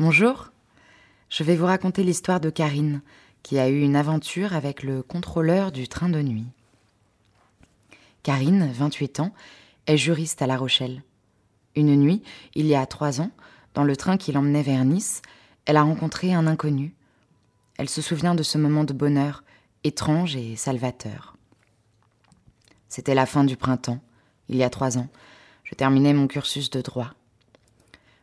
Bonjour. Je vais vous raconter l'histoire de Karine qui a eu une aventure avec le contrôleur du train de nuit. Karine, 28 ans, est juriste à La Rochelle. Une nuit, il y a trois ans, dans le train qui l'emmenait vers Nice, elle a rencontré un inconnu. Elle se souvient de ce moment de bonheur, étrange et salvateur. C'était la fin du printemps, il y a trois ans. Je terminais mon cursus de droit.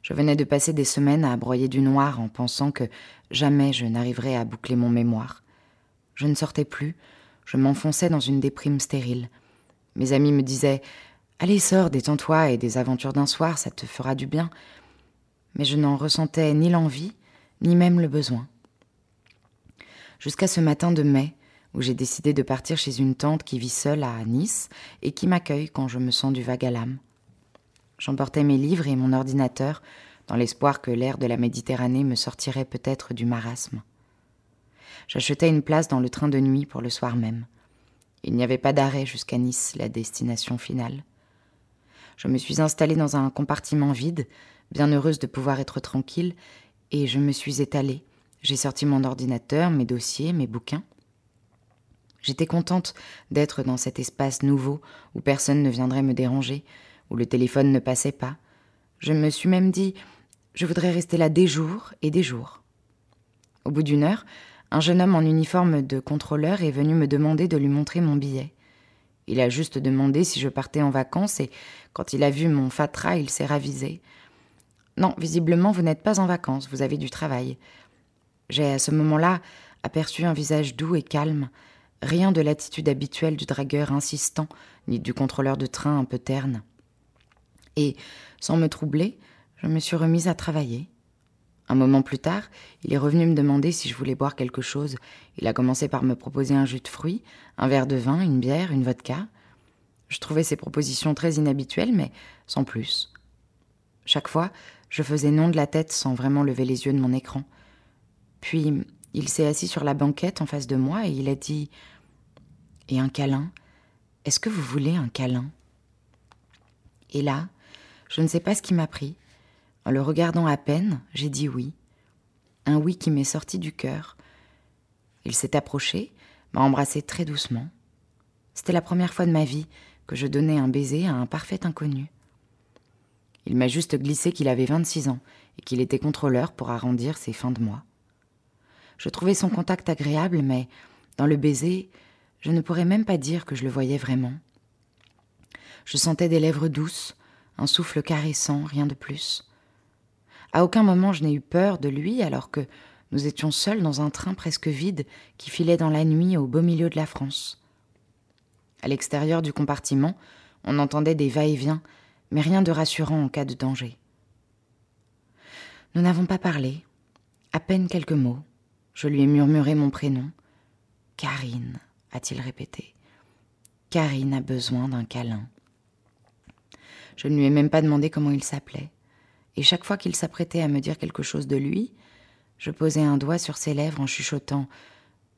Je venais de passer des semaines à broyer du noir en pensant que jamais je n'arriverais à boucler mon mémoire. Je ne sortais plus, je m'enfonçais dans une déprime stérile. Mes amis me disaient Allez, sors, détends-toi et des aventures d'un soir, ça te fera du bien. Mais je n'en ressentais ni l'envie, ni même le besoin. Jusqu'à ce matin de mai, où j'ai décidé de partir chez une tante qui vit seule à Nice et qui m'accueille quand je me sens du vague à l'âme. J'emportais mes livres et mon ordinateur, dans l'espoir que l'air de la Méditerranée me sortirait peut-être du marasme. J'achetais une place dans le train de nuit pour le soir même. Il n'y avait pas d'arrêt jusqu'à Nice, la destination finale. Je me suis installée dans un compartiment vide, bien heureuse de pouvoir être tranquille, et je me suis étalée. J'ai sorti mon ordinateur, mes dossiers, mes bouquins. J'étais contente d'être dans cet espace nouveau où personne ne viendrait me déranger, où le téléphone ne passait pas. Je me suis même dit, je voudrais rester là des jours et des jours. Au bout d'une heure, un jeune homme en uniforme de contrôleur est venu me demander de lui montrer mon billet. Il a juste demandé si je partais en vacances et quand il a vu mon fatras, il s'est ravisé. Non, visiblement, vous n'êtes pas en vacances, vous avez du travail. J'ai à ce moment-là aperçu un visage doux et calme, rien de l'attitude habituelle du dragueur insistant, ni du contrôleur de train un peu terne. Et, sans me troubler, je me suis remise à travailler. Un moment plus tard, il est revenu me demander si je voulais boire quelque chose. Il a commencé par me proposer un jus de fruits, un verre de vin, une bière, une vodka. Je trouvais ces propositions très inhabituelles, mais sans plus. Chaque fois, je faisais non de la tête sans vraiment lever les yeux de mon écran. Puis, il s'est assis sur la banquette en face de moi et il a dit Et un câlin? Est-ce que vous voulez un câlin? Et là, je ne sais pas ce qui m'a pris. En le regardant à peine, j'ai dit oui. Un oui qui m'est sorti du cœur. Il s'est approché, m'a embrassé très doucement. C'était la première fois de ma vie que je donnais un baiser à un parfait inconnu. Il m'a juste glissé qu'il avait 26 ans et qu'il était contrôleur pour arrondir ses fins de mois. Je trouvais son contact agréable, mais dans le baiser, je ne pourrais même pas dire que je le voyais vraiment. Je sentais des lèvres douces, un souffle caressant, rien de plus. À aucun moment je n'ai eu peur de lui alors que nous étions seuls dans un train presque vide qui filait dans la nuit au beau milieu de la France. À l'extérieur du compartiment, on entendait des va-et-vient, mais rien de rassurant en cas de danger. Nous n'avons pas parlé, à peine quelques mots. Je lui ai murmuré mon prénom. Karine, a-t-il répété. Karine a besoin d'un câlin. Je ne lui ai même pas demandé comment il s'appelait. Et chaque fois qu'il s'apprêtait à me dire quelque chose de lui, je posais un doigt sur ses lèvres en chuchotant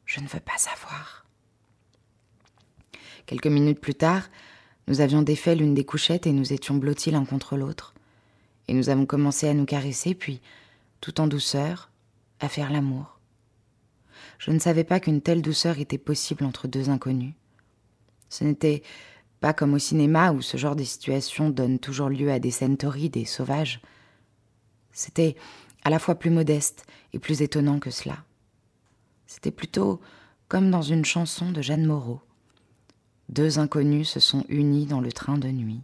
Je ne veux pas savoir. Quelques minutes plus tard, nous avions défait l'une des couchettes et nous étions blottis l'un contre l'autre. Et nous avons commencé à nous caresser, puis, tout en douceur, à faire l'amour. Je ne savais pas qu'une telle douceur était possible entre deux inconnus. Ce n'était pas comme au cinéma où ce genre de situation donne toujours lieu à des scènes torrides et sauvages. C'était à la fois plus modeste et plus étonnant que cela. C'était plutôt comme dans une chanson de Jeanne Moreau. Deux inconnus se sont unis dans le train de nuit.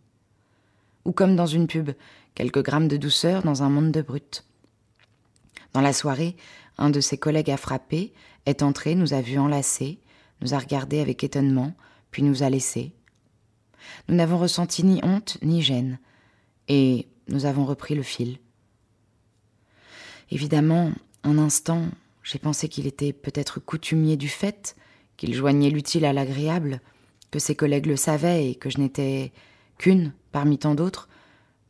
Ou comme dans une pub, quelques grammes de douceur dans un monde de brutes. Dans la soirée, un de ses collègues a frappé, est entré, nous a vus enlacés, nous a regardés avec étonnement, puis nous a laissés. Nous n'avons ressenti ni honte ni gêne, et nous avons repris le fil. Évidemment, un instant, j'ai pensé qu'il était peut-être coutumier du fait, qu'il joignait l'utile à l'agréable, que ses collègues le savaient et que je n'étais qu'une parmi tant d'autres,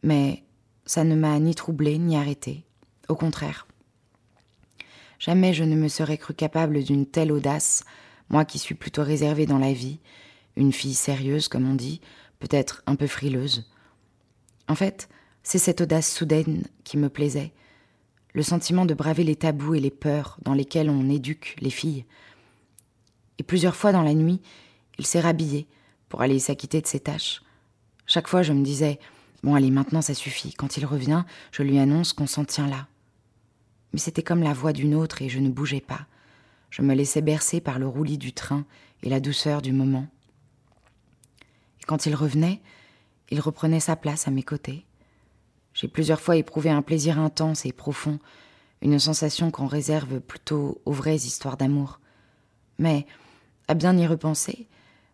mais ça ne m'a ni troublé ni arrêté. Au contraire. Jamais je ne me serais cru capable d'une telle audace, moi qui suis plutôt réservée dans la vie, une fille sérieuse, comme on dit, peut-être un peu frileuse. En fait, c'est cette audace soudaine qui me plaisait, le sentiment de braver les tabous et les peurs dans lesquels on éduque les filles. Et plusieurs fois dans la nuit, il s'est rhabillé pour aller s'acquitter de ses tâches. Chaque fois, je me disais Bon, allez, maintenant ça suffit. Quand il revient, je lui annonce qu'on s'en tient là. Mais c'était comme la voix d'une autre et je ne bougeais pas. Je me laissais bercer par le roulis du train et la douceur du moment. Quand il revenait, il reprenait sa place à mes côtés. J'ai plusieurs fois éprouvé un plaisir intense et profond, une sensation qu'on réserve plutôt aux vraies histoires d'amour. Mais, à bien y repenser,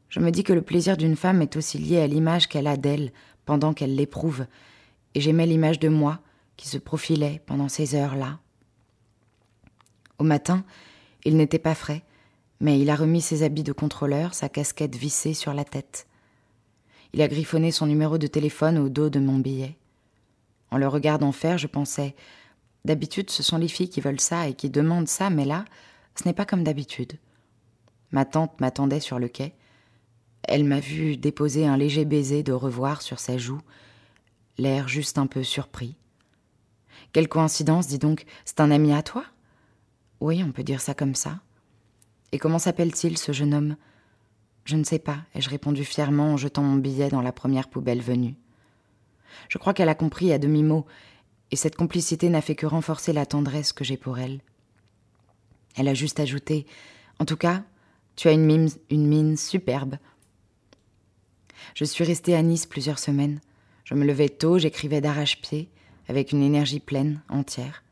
je me dis que le plaisir d'une femme est aussi lié à l'image qu'elle a d'elle pendant qu'elle l'éprouve, et j'aimais l'image de moi qui se profilait pendant ces heures-là. Au matin, il n'était pas frais, mais il a remis ses habits de contrôleur, sa casquette vissée sur la tête. Il a griffonné son numéro de téléphone au dos de mon billet. En le regardant faire, je pensais D'habitude, ce sont les filles qui veulent ça et qui demandent ça, mais là, ce n'est pas comme d'habitude. Ma tante m'attendait sur le quai. Elle m'a vu déposer un léger baiser de revoir sur sa joue, l'air juste un peu surpris. Quelle coïncidence, dis donc, c'est un ami à toi? Oui, on peut dire ça comme ça. Et comment s'appelle-t-il, ce jeune homme? Je ne sais pas, ai-je répondu fièrement en jetant mon billet dans la première poubelle venue. Je crois qu'elle a compris à demi-mot, et cette complicité n'a fait que renforcer la tendresse que j'ai pour elle. Elle a juste ajouté En tout cas, tu as une mine, une mine superbe. Je suis restée à Nice plusieurs semaines. Je me levais tôt, j'écrivais d'arrache-pied, avec une énergie pleine, entière.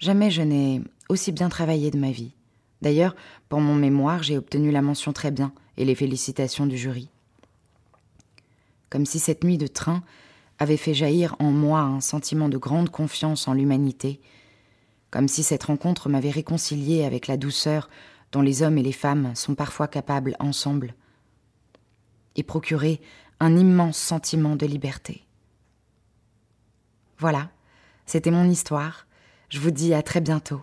Jamais je n'ai aussi bien travaillé de ma vie. D'ailleurs, pour mon mémoire, j'ai obtenu la mention très bien et les félicitations du jury. Comme si cette nuit de train avait fait jaillir en moi un sentiment de grande confiance en l'humanité, comme si cette rencontre m'avait réconcilié avec la douceur dont les hommes et les femmes sont parfois capables ensemble, et procuré un immense sentiment de liberté. Voilà, c'était mon histoire. Je vous dis à très bientôt.